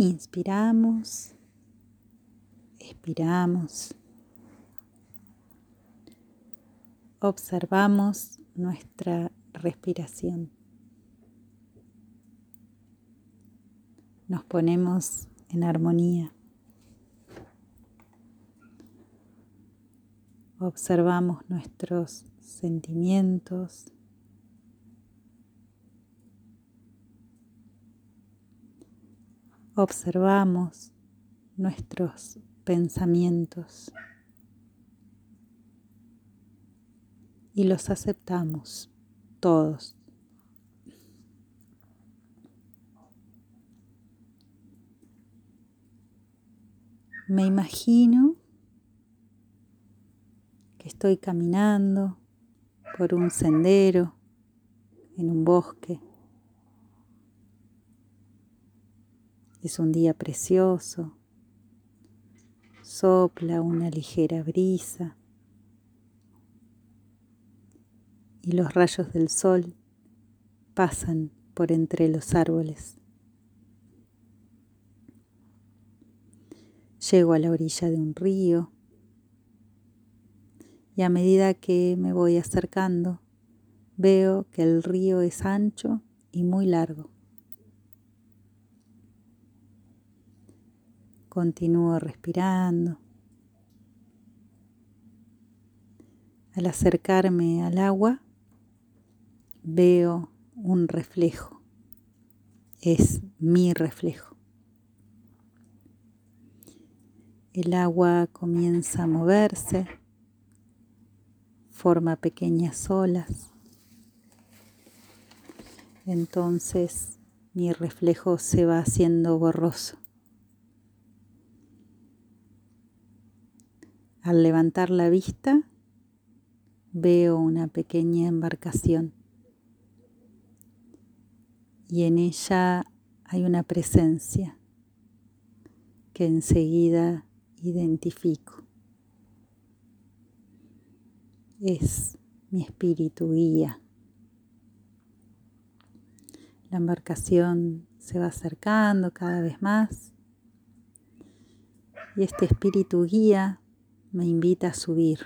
Inspiramos, expiramos, observamos nuestra respiración. Nos ponemos en armonía. Observamos nuestros sentimientos. Observamos nuestros pensamientos y los aceptamos todos. Me imagino que estoy caminando por un sendero en un bosque. Es un día precioso. Sopla una ligera brisa y los rayos del sol pasan por entre los árboles. Llego a la orilla de un río y a medida que me voy acercando veo que el río es ancho y muy largo. Continúo respirando. Al acercarme al agua veo un reflejo. Es mi reflejo. El agua comienza a moverse forma pequeñas olas. Entonces mi reflejo se va haciendo borroso. Al levantar la vista veo una pequeña embarcación. Y en ella hay una presencia que enseguida identifico. Es mi espíritu guía. La embarcación se va acercando cada vez más. Y este espíritu guía me invita a subir.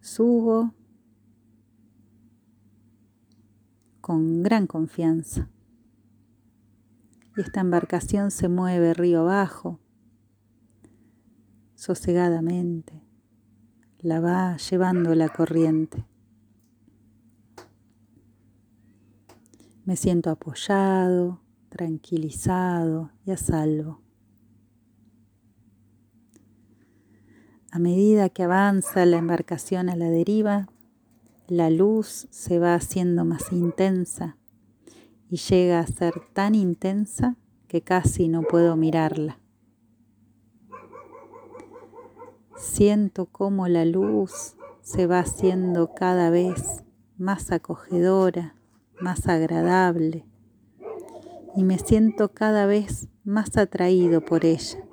Subo con gran confianza y esta embarcación se mueve río abajo sosegadamente, la va llevando la corriente. Me siento apoyado, tranquilizado y a salvo. A medida que avanza la embarcación a la deriva, la luz se va haciendo más intensa y llega a ser tan intensa que casi no puedo mirarla. Siento cómo la luz se va haciendo cada vez más acogedora, más agradable y me siento cada vez más atraído por ella.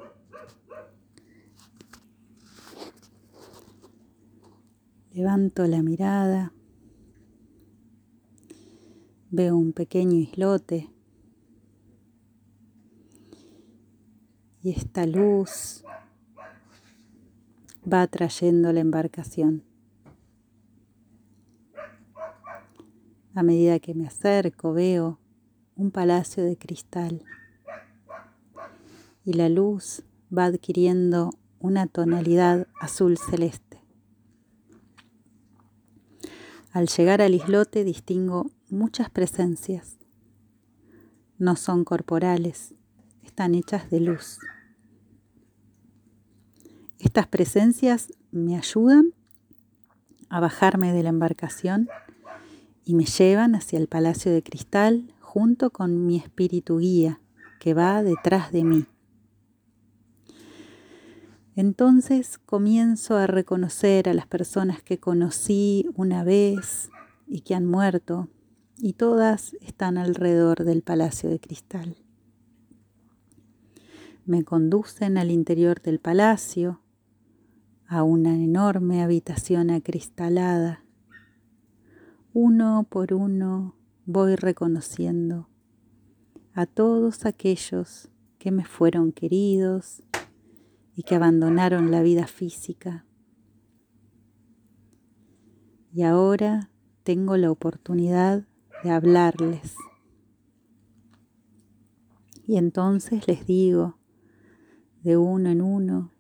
Levanto la mirada, veo un pequeño islote y esta luz va trayendo la embarcación. A medida que me acerco veo un palacio de cristal y la luz va adquiriendo una tonalidad azul celeste. Al llegar al islote distingo muchas presencias. No son corporales, están hechas de luz. Estas presencias me ayudan a bajarme de la embarcación y me llevan hacia el palacio de cristal junto con mi espíritu guía que va detrás de mí. Entonces comienzo a reconocer a las personas que conocí una vez y que han muerto, y todas están alrededor del palacio de cristal. Me conducen al interior del palacio a una enorme habitación acristalada. Uno por uno voy reconociendo a todos aquellos que me fueron queridos y que abandonaron la vida física. Y ahora tengo la oportunidad de hablarles. Y entonces les digo de uno en uno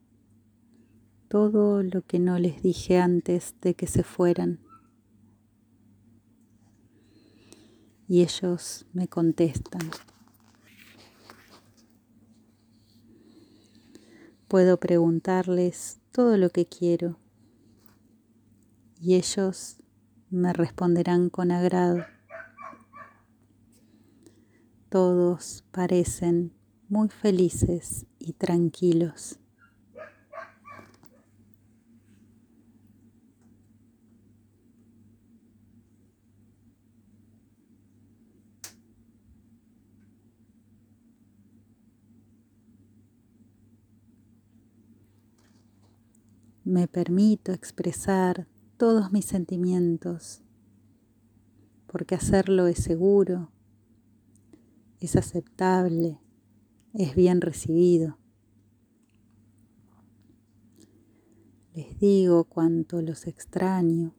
todo lo que no les dije antes de que se fueran. Y ellos me contestan. Puedo preguntarles todo lo que quiero y ellos me responderán con agrado. Todos parecen muy felices y tranquilos. Me permito expresar todos mis sentimientos, porque hacerlo es seguro, es aceptable, es bien recibido. Les digo cuánto los extraño,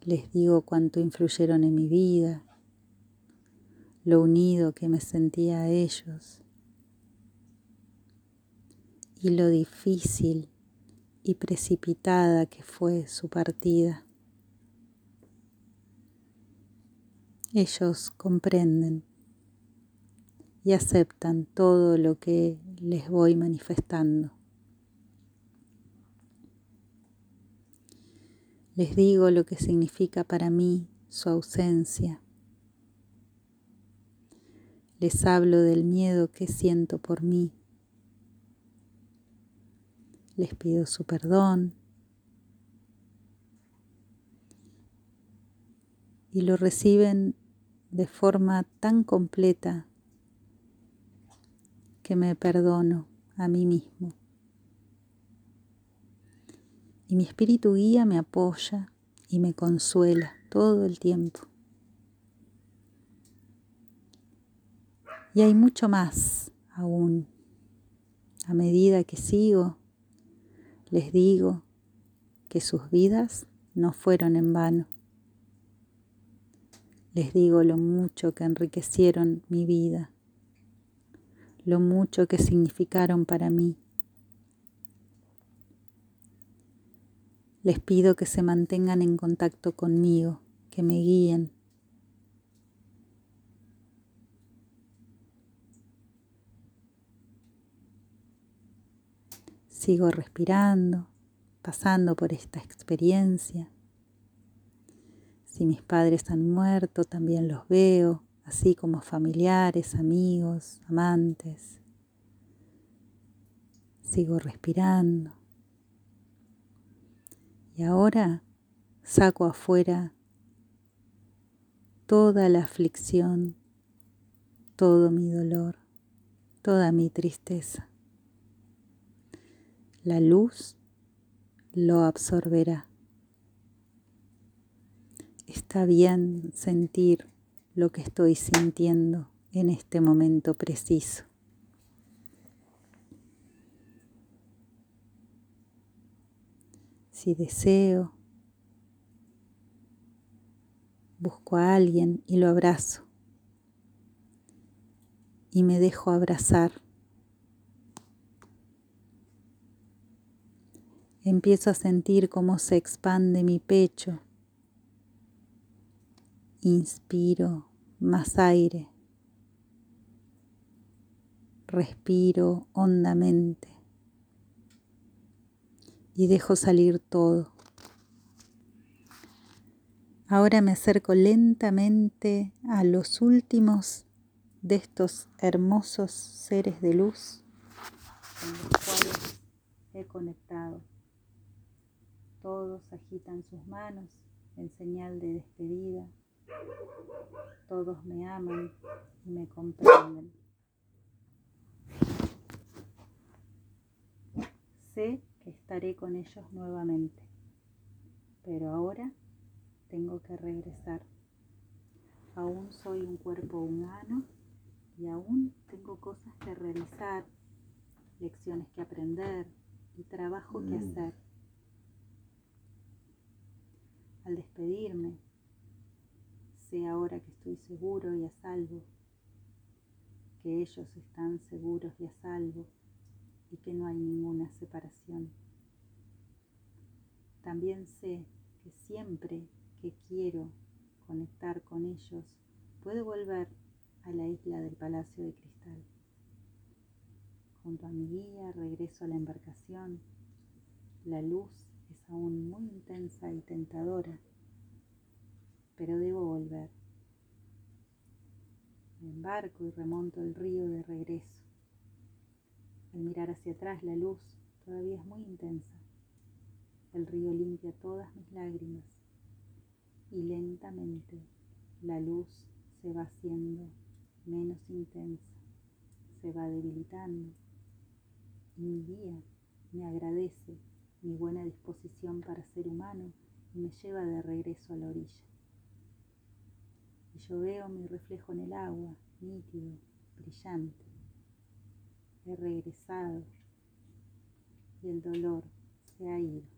les digo cuánto influyeron en mi vida, lo unido que me sentía a ellos y lo difícil y precipitada que fue su partida. Ellos comprenden y aceptan todo lo que les voy manifestando. Les digo lo que significa para mí su ausencia. Les hablo del miedo que siento por mí les pido su perdón y lo reciben de forma tan completa que me perdono a mí mismo. Y mi espíritu guía me apoya y me consuela todo el tiempo. Y hay mucho más aún a medida que sigo les digo que sus vidas no fueron en vano. Les digo lo mucho que enriquecieron mi vida, lo mucho que significaron para mí. Les pido que se mantengan en contacto conmigo, que me guíen, Sigo respirando, pasando por esta experiencia. Si mis padres han muerto, también los veo, así como familiares, amigos, amantes. Sigo respirando. Y ahora saco afuera toda la aflicción, todo mi dolor, toda mi tristeza la luz lo absorberá. Está bien sentir lo que estoy sintiendo en este momento preciso. Si deseo, busco a alguien y lo abrazo y me dejo abrazar Empiezo a sentir cómo se expande mi pecho. Inspiro más aire. Respiro hondamente y dejo salir todo. Ahora me acerco lentamente a los últimos de estos hermosos seres de luz con los cuales he conectado. Todos agitan sus manos en señal de despedida. Todos me aman y me comprenden. Sé que estaré con ellos nuevamente, pero ahora tengo que regresar Aún soy un cuerpo humano y aún tengo cosas que realizar, lecciones que aprender y trabajo que mm. hacer. Al despedirme, sé ahora que estoy seguro y a salvo, que ellos están seguros y a salvo y que no hay ninguna separación. También sé que siempre que quiero conectar con ellos, puedo volver a la isla del Palacio de Cristal. Junto a mi guía regreso a la embarcación. La luz aún muy intensa y tentadora, pero debo volver. Me embarco y remonto el río de regreso. Al mirar hacia atrás la luz todavía es muy intensa. El río limpia todas mis lágrimas y lentamente la luz se va haciendo menos intensa, se va debilitando y mi guía me agradece mi buena disposición para ser humano me lleva de regreso a la orilla. Y yo veo mi reflejo en el agua, nítido, brillante. He regresado y el dolor se ha ido.